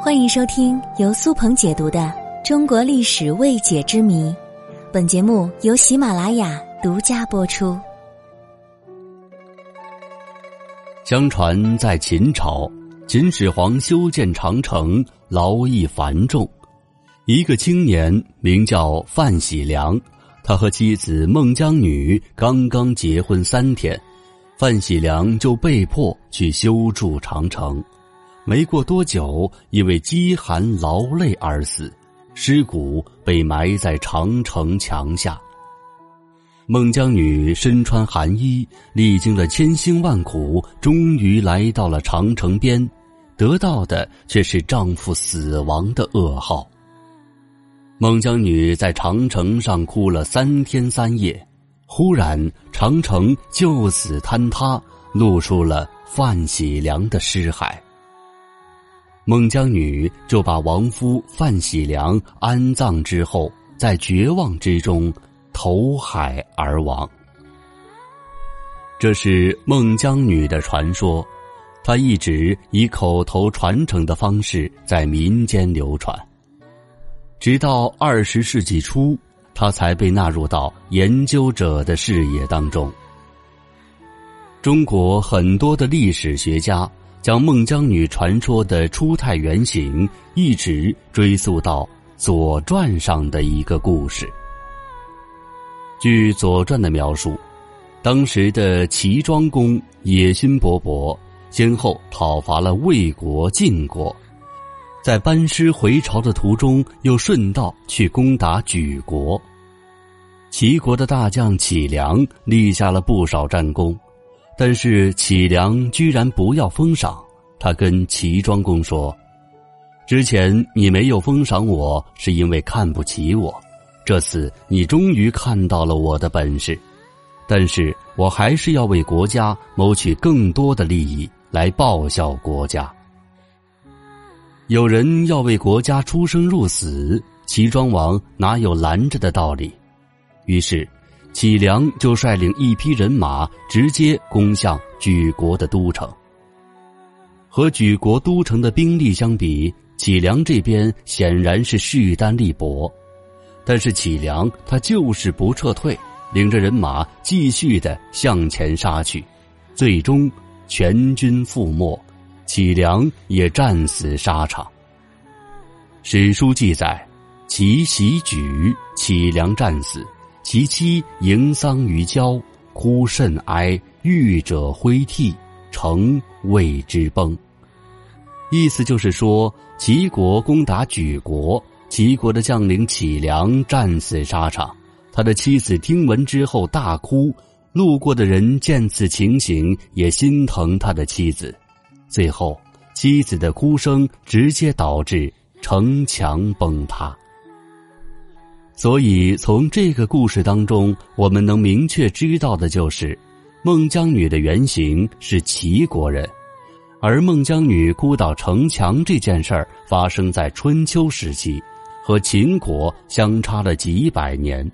欢迎收听由苏鹏解读的《中国历史未解之谜》，本节目由喜马拉雅独家播出。相传在秦朝，秦始皇修建长城，劳役繁重。一个青年名叫范喜良，他和妻子孟姜女刚刚结婚三天，范喜良就被迫去修筑长城。没过多久，因为饥寒劳累而死，尸骨被埋在长城墙下。孟姜女身穿寒衣，历经了千辛万苦，终于来到了长城边，得到的却是丈夫死亡的噩耗。孟姜女在长城上哭了三天三夜，忽然长城就此坍塌，露出了范喜良的尸骸。孟姜女就把亡夫范喜良安葬之后，在绝望之中投海而亡。这是孟姜女的传说，她一直以口头传承的方式在民间流传，直到二十世纪初，她才被纳入到研究者的视野当中。中国很多的历史学家。将孟姜女传说的初态原型一直追溯到《左传》上的一个故事。据《左传》的描述，当时的齐庄公野心勃勃，先后讨伐了魏国、晋国，在班师回朝的途中，又顺道去攻打莒国。齐国的大将杞梁立下了不少战功。但是启良居然不要封赏，他跟齐庄公说：“之前你没有封赏我，是因为看不起我。这次你终于看到了我的本事，但是我还是要为国家谋取更多的利益，来报效国家。有人要为国家出生入死，齐庄王哪有拦着的道理？于是。”启良就率领一批人马直接攻向举国的都城。和举国都城的兵力相比，启良这边显然是势单力薄，但是启良他就是不撤退，领着人马继续的向前杀去，最终全军覆没，启良也战死沙场。史书记载，齐袭举，启良战死。其妻迎丧于郊，哭甚哀。欲者挥涕，城为之崩。意思就是说，齐国攻打莒国，齐国的将领启梁战死沙场。他的妻子听闻之后大哭，路过的人见此情形也心疼他的妻子。最后，妻子的哭声直接导致城墙崩塌。所以，从这个故事当中，我们能明确知道的就是，孟姜女的原型是齐国人，而孟姜女哭倒城墙这件事儿发生在春秋时期，和秦国相差了几百年。《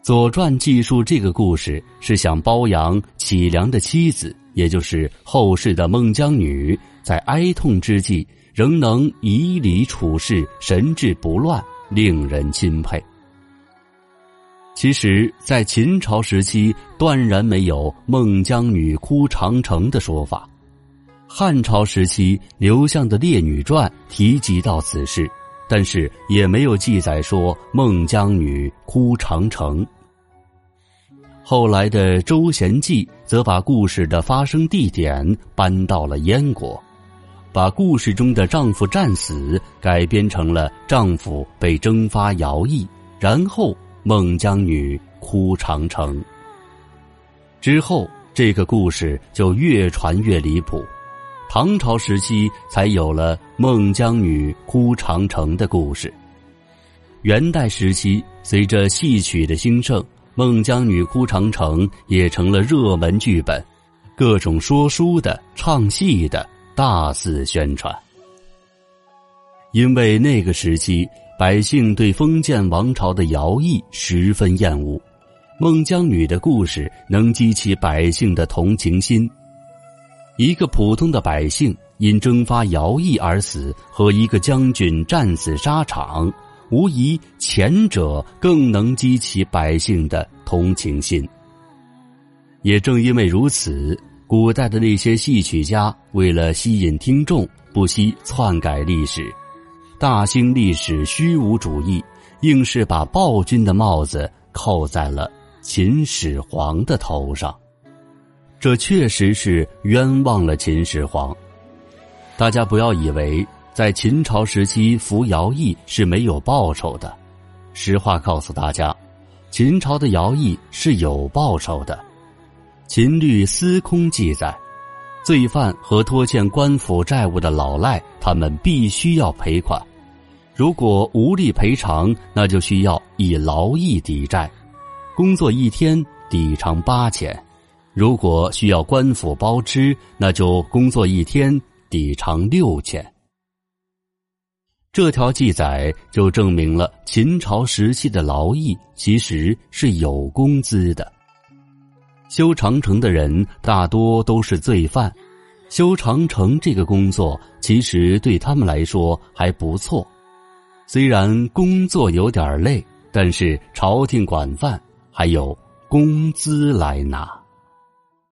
左传》记述这个故事，是想褒扬启良的妻子，也就是后世的孟姜女，在哀痛之际仍能以礼处事，神志不乱。令人钦佩。其实，在秦朝时期，断然没有孟姜女哭长城的说法。汉朝时期，刘向的《列女传》提及到此事，但是也没有记载说孟姜女哭长城。后来的《周贤记》则把故事的发生地点搬到了燕国。把故事中的丈夫战死改编成了丈夫被征发徭役，然后孟姜女哭长城。之后这个故事就越传越离谱，唐朝时期才有了孟姜女哭长城的故事。元代时期，随着戏曲的兴盛，孟姜女哭长城也成了热门剧本，各种说书的、唱戏的。大肆宣传，因为那个时期百姓对封建王朝的徭役十分厌恶，孟姜女的故事能激起百姓的同情心。一个普通的百姓因征发徭役而死，和一个将军战死沙场，无疑前者更能激起百姓的同情心。也正因为如此，古代的那些戏曲家为了吸引听众，不惜篡改历史，大兴历史虚无主义，硬是把暴君的帽子扣在了秦始皇的头上。这确实是冤枉了秦始皇。大家不要以为在秦朝时期服徭役是没有报酬的，实话告诉大家，秦朝的徭役是有报酬的。秦律司空记载，罪犯和拖欠官府债务的老赖，他们必须要赔款。如果无力赔偿，那就需要以劳役抵债，工作一天抵偿八千。如果需要官府包吃，那就工作一天抵偿六千。这条记载就证明了秦朝时期的劳役其实是有工资的。修长城的人大多都是罪犯，修长城这个工作其实对他们来说还不错，虽然工作有点累，但是朝廷管饭，还有工资来拿。